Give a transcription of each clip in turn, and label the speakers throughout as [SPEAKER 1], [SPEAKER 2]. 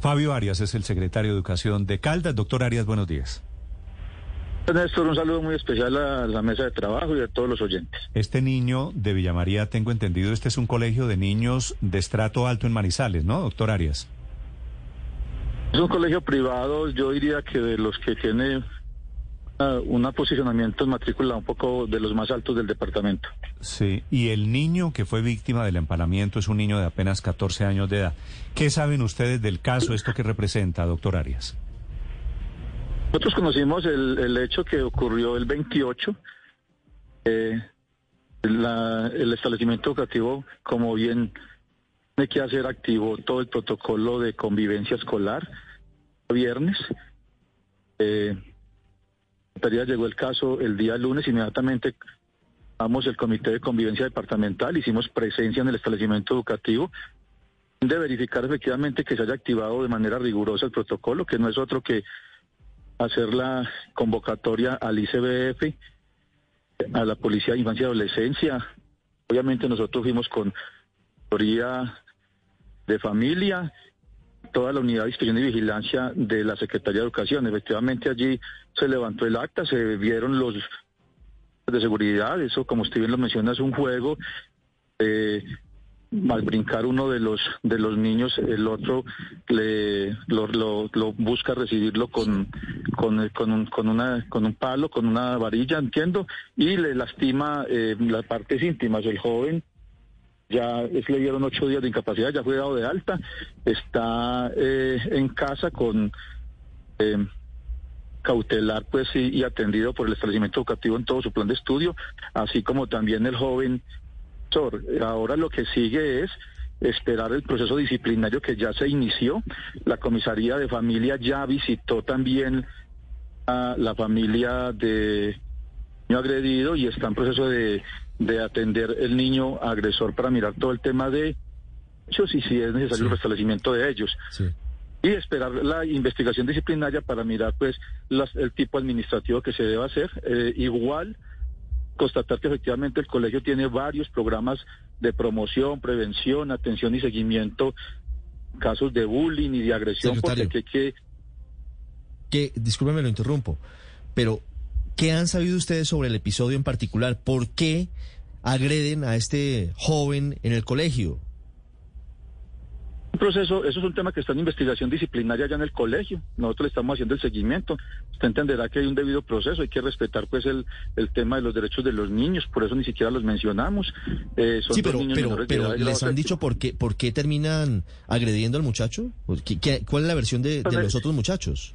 [SPEAKER 1] Fabio Arias es el secretario de Educación de Caldas. Doctor Arias, buenos días.
[SPEAKER 2] Néstor, un saludo muy especial a la mesa de trabajo y a todos los oyentes.
[SPEAKER 1] Este niño de Villa María, tengo entendido, este es un colegio de niños de estrato alto en Manizales, ¿no, doctor Arias?
[SPEAKER 2] Es un colegio privado, yo diría que de los que tiene un posicionamiento en matrícula un poco de los más altos del departamento.
[SPEAKER 1] Sí, y el niño que fue víctima del empalamiento es un niño de apenas 14 años de edad. ¿Qué saben ustedes del caso, esto que representa, doctor Arias?
[SPEAKER 2] Nosotros conocimos el, el hecho que ocurrió el 28. Eh, la, el establecimiento educativo, como bien tiene que hacer, activó todo el protocolo de convivencia escolar viernes. Eh, llegó el caso el día lunes, inmediatamente vamos el comité de convivencia departamental, hicimos presencia en el establecimiento educativo de verificar efectivamente que se haya activado de manera rigurosa el protocolo, que no es otro que hacer la convocatoria al ICBF, a la Policía de Infancia y Adolescencia. Obviamente nosotros fuimos con autoría de familia, toda la unidad de inspección y vigilancia de la Secretaría de Educación. Efectivamente allí se levantó el acta, se vieron los de seguridad, eso como usted bien lo menciona es un juego. Eh, al brincar uno de los de los niños el otro le lo, busca recibirlo con con, con, un, una con un palo con una varilla entiendo y le lastima eh, las partes íntimas el joven ya le dieron ocho días de incapacidad ya fue dado de alta está eh, en casa con eh, cautelar pues y, y atendido por el establecimiento educativo en todo su plan de estudio así como también el joven Ahora lo que sigue es esperar el proceso disciplinario que ya se inició. La comisaría de familia ya visitó también a la familia de niño agredido y está en proceso de, atender el niño agresor para mirar todo el tema de hechos y si es necesario el restablecimiento de ellos. Y esperar la investigación disciplinaria para mirar pues el tipo administrativo que se debe hacer. Eh, igual constatar que efectivamente el colegio tiene varios programas de promoción, prevención, atención y seguimiento, casos de bullying y de agresión, porque que, que...
[SPEAKER 3] que discúlpeme, lo interrumpo, pero ¿qué han sabido ustedes sobre el episodio en particular? ¿Por qué agreden a este joven en el colegio?
[SPEAKER 2] Un proceso, eso es un tema que está en investigación disciplinaria ya en el colegio. Nosotros le estamos haciendo el seguimiento. Usted entenderá que hay un debido proceso, hay que respetar pues el, el tema de los derechos de los niños, por eso ni siquiera los mencionamos.
[SPEAKER 3] Eh, sí, pero, pero, les han dicho por qué, por qué terminan agrediendo al muchacho. cuál es la versión de, de los otros muchachos?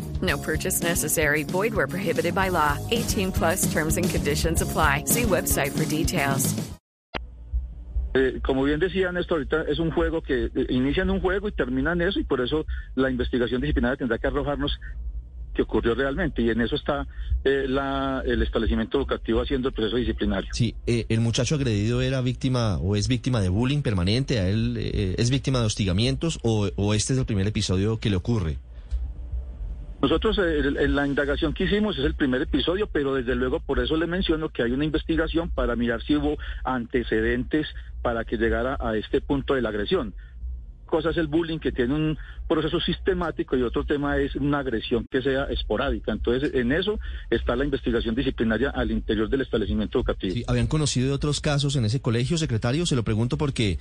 [SPEAKER 4] No purchase necessary. Void where prohibited by law. 18 plus terms and conditions apply. See website for details.
[SPEAKER 2] Eh, como bien decía Néstor, ahorita es un juego que eh, inician un juego y terminan eso y por eso la investigación disciplinaria tendrá que arrojarnos qué ocurrió realmente y en eso está eh, la, el establecimiento educativo haciendo el proceso disciplinario.
[SPEAKER 3] Sí, el muchacho agredido era víctima o es víctima de bullying permanente, a él es víctima de hostigamientos o, o este es el primer episodio que le ocurre.
[SPEAKER 2] Nosotros en la indagación que hicimos es el primer episodio, pero desde luego por eso le menciono que hay una investigación para mirar si hubo antecedentes para que llegara a este punto de la agresión. Cosa es el bullying que tiene un proceso sistemático y otro tema es una agresión que sea esporádica. Entonces, en eso está la investigación disciplinaria al interior del establecimiento educativo.
[SPEAKER 3] ¿Habían conocido de otros casos en ese colegio, secretario? Se lo pregunto porque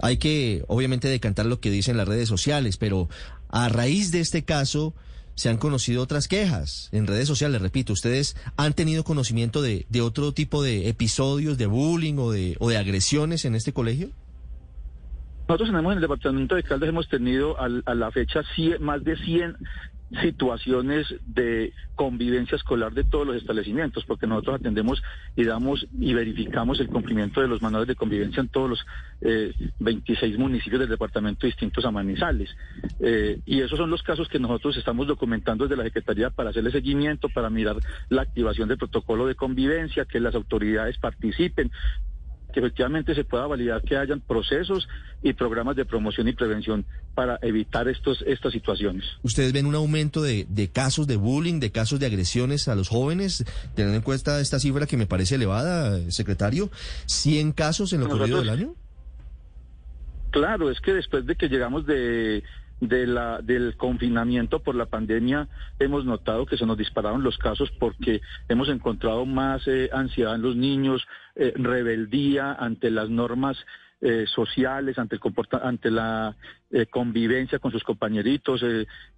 [SPEAKER 3] hay que, obviamente, decantar lo que dicen las redes sociales, pero a raíz de este caso se han conocido otras quejas en redes sociales. Repito, ¿ustedes han tenido conocimiento de, de otro tipo de episodios de bullying o de, o de agresiones en este colegio?
[SPEAKER 2] Nosotros tenemos en el departamento de Caldas, hemos tenido al- a, la fecha más de 100 situaciones de convivencia escolar de todos los establecimientos, porque nosotros atendemos y damos y verificamos el cumplimiento de los manuales de convivencia en todos los eh, 26 municipios del departamento distintos a Manizales. Eh, y esos son los casos que nosotros estamos documentando desde la Secretaría para hacerle seguimiento, para mirar la activación del protocolo de convivencia, que las autoridades participen, que efectivamente se pueda validar que hayan procesos y programas de promoción y prevención para evitar estos, estas situaciones.
[SPEAKER 3] ¿Ustedes ven un aumento de, de casos de bullying, de casos de agresiones a los jóvenes? Teniendo en cuenta esta cifra que me parece elevada, secretario, ¿100 casos en lo corrido del
[SPEAKER 2] Nosotros-
[SPEAKER 3] año?
[SPEAKER 2] Claro, es que después de que llegamos de, de la, del confinamiento por la pandemia, hemos notado que se nos dispararon los casos porque hemos encontrado más eh, ansiedad en los niños, eh, rebeldía ante las normas eh, sociales, ante, el comporta la convivencia con sus compañeritos.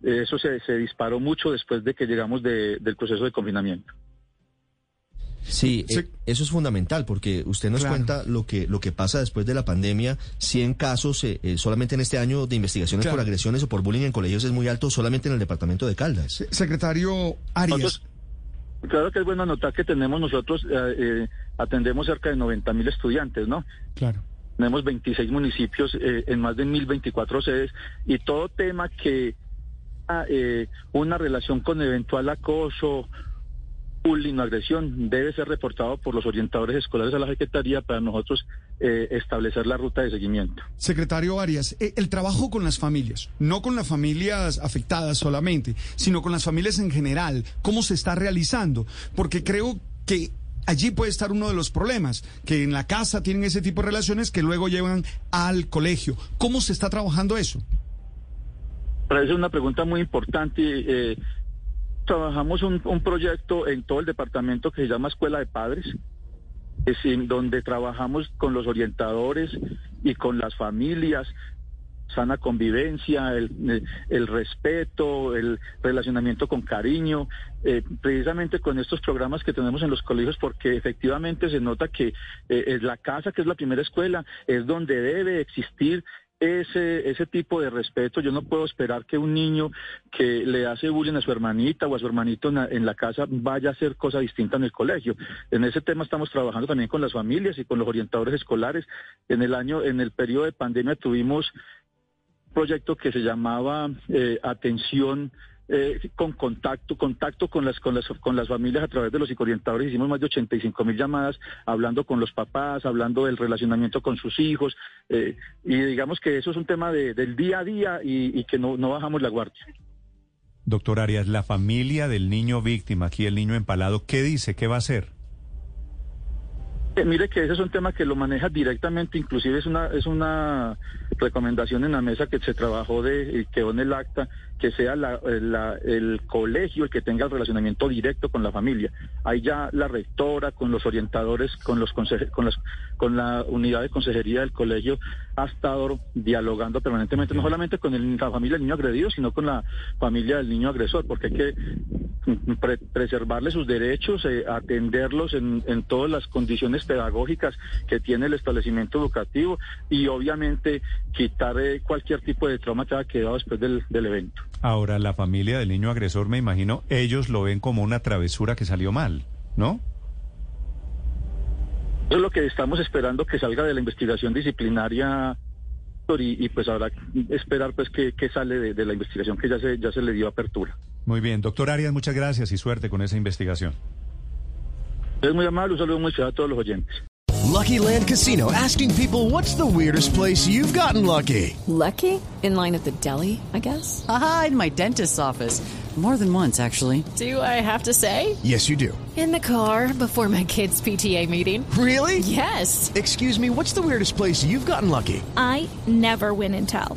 [SPEAKER 2] eso se, disparó mucho después de que llegamos de- del proceso de confinamiento.
[SPEAKER 3] Sí,
[SPEAKER 5] Sí.
[SPEAKER 3] eh, eso es fundamental porque usted nos
[SPEAKER 5] Claro.
[SPEAKER 3] cuenta lo que lo que pasa después de la pandemia. 100 casos eh, eh, solamente en este año de investigaciones
[SPEAKER 5] Claro.
[SPEAKER 3] por agresiones o por bullying en colegios es muy alto solamente en el departamento de Caldas.
[SPEAKER 5] Se- Secretario Arias.
[SPEAKER 2] Nosotros- claro que es bueno anotar que tenemos nosotros, eh, atendemos cerca de 90 mil estudiantes, ¿no?
[SPEAKER 5] Claro.
[SPEAKER 2] Tenemos 26 municipios eh, en más de 1024 sedes y todo tema que ah, eh, una relación con eventual acoso, bullying o agresión debe ser reportado por los orientadores escolares a la Secretaría para nosotros eh, establecer la ruta de seguimiento.
[SPEAKER 5] Secretario Arias, eh, el trabajo con las familias, no con las familias afectadas solamente, sino con las familias en general, ¿cómo se está realizando? Porque creo que allí puede estar uno de los problemas, que en la casa tienen ese tipo de relaciones que luego llevan al colegio. ¿Cómo se está trabajando eso?
[SPEAKER 2] Parece una pregunta muy importante. eh, trabajamos un, proyecto en todo el departamento que se llama Escuela de Padres, donde trabajamos con los orientadores y con las familias, sana convivencia, el, respeto, el relacionamiento con cariño, eh, precisamente con estos programas que tenemos en los colegios, porque efectivamente se nota que eh, la casa, que es la primera escuela, es donde debe existir ese, ese tipo de respeto. Yo no puedo esperar que un niño que le hace bullying a su hermanita o a su hermanito en la, en la casa vaya a hacer cosa distinta en el colegio. En ese tema estamos trabajando también con las familias y con los orientadores escolares. En el año, en el periodo de pandemia tuvimos un proyecto que se llamaba eh, atención eh, con contacto, contacto con las, con las con las familias a través de los psicoorientadores. Hicimos más de 85 mil llamadas hablando con los papás, hablando del relacionamiento con sus hijos. eh, y digamos que eso es un tema de- del día a día y, y que no, no bajamos la guardia.
[SPEAKER 1] Doctor Arias, la familia del niño víctima, aquí el niño empalado, ¿qué dice? ¿Qué va a hacer?
[SPEAKER 2] Eh, mire que ese es un tema que lo maneja directamente, inclusive es una es una recomendación en la mesa que se trabajó de y quedó en el acta que sea la- la- el colegio el que tenga el relacionamiento directo con la familia. Ahí ya la rectora con los orientadores, con los conse- con las con la unidad de consejería del colegio ha estado dialogando permanentemente no solamente con el- la familia del niño agredido, sino con la familia del niño agresor, porque hay que pre- preservarle sus derechos, eh, atenderlos en, en todas las condiciones pedagógicas que tiene el establecimiento educativo y obviamente quitar eh, cualquier tipo de trauma que haya quedado después del, del evento.
[SPEAKER 1] Ahora, la familia del niño agresor, me imagino, ellos lo ven como una travesura que salió mal, ¿no?
[SPEAKER 2] Eso es lo que estamos esperando que salga de la investigación disciplinaria y, y pues habrá que esperar pues que, que sale de, de la investigación que ya se, ya se le dio apertura.
[SPEAKER 1] Muy bien, doctor Arias, muchas gracias y suerte con esa investigación.
[SPEAKER 2] Es muy amable, un saludo muy especial a todos los oyentes.
[SPEAKER 6] Lucky Land Casino asking people what's the weirdest place you've gotten lucky?
[SPEAKER 4] Lucky? In line at the deli, I guess?
[SPEAKER 7] Aha, in my dentist's office. More than once, actually.
[SPEAKER 8] Do I have to say?
[SPEAKER 6] Yes, you do.
[SPEAKER 8] In the car before my kids' PTA meeting.
[SPEAKER 6] Really?
[SPEAKER 8] Yes.
[SPEAKER 6] Excuse me, what's the weirdest place you've gotten lucky?
[SPEAKER 9] I never win and tell.